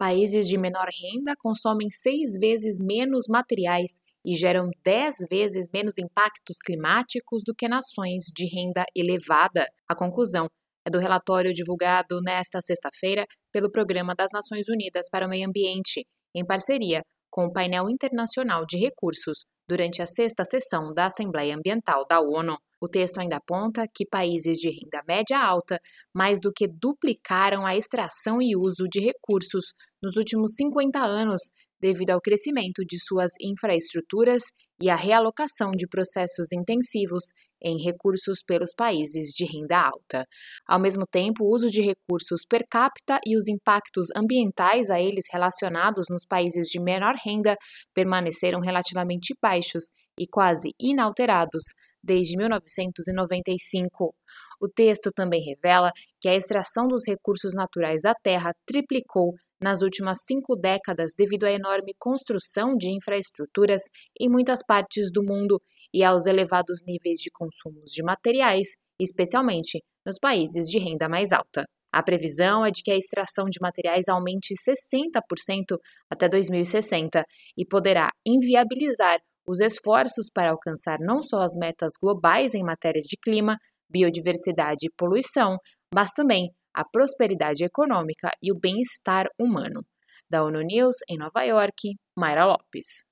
Países de menor renda consomem seis vezes menos materiais e geram dez vezes menos impactos climáticos do que nações de renda elevada. A conclusão é do relatório divulgado nesta sexta-feira pelo Programa das Nações Unidas para o Meio Ambiente, em parceria com o Painel Internacional de Recursos, durante a sexta sessão da Assembleia Ambiental da ONU. O texto ainda aponta que países de renda média alta mais do que duplicaram a extração e uso de recursos nos últimos 50 anos, devido ao crescimento de suas infraestruturas e à realocação de processos intensivos em recursos pelos países de renda alta. Ao mesmo tempo, o uso de recursos per capita e os impactos ambientais a eles relacionados nos países de menor renda permaneceram relativamente baixos e quase inalterados desde 1995. O texto também revela que a extração dos recursos naturais da terra triplicou nas últimas cinco décadas devido à enorme construção de infraestruturas em muitas partes do mundo e aos elevados níveis de consumos de materiais, especialmente nos países de renda mais alta. A previsão é de que a extração de materiais aumente 60% até 2060 e poderá inviabilizar os esforços para alcançar não só as metas globais em matérias de clima, biodiversidade e poluição, mas também a prosperidade econômica e o bem-estar humano. Da ONU News, em Nova York, Mayra Lopes.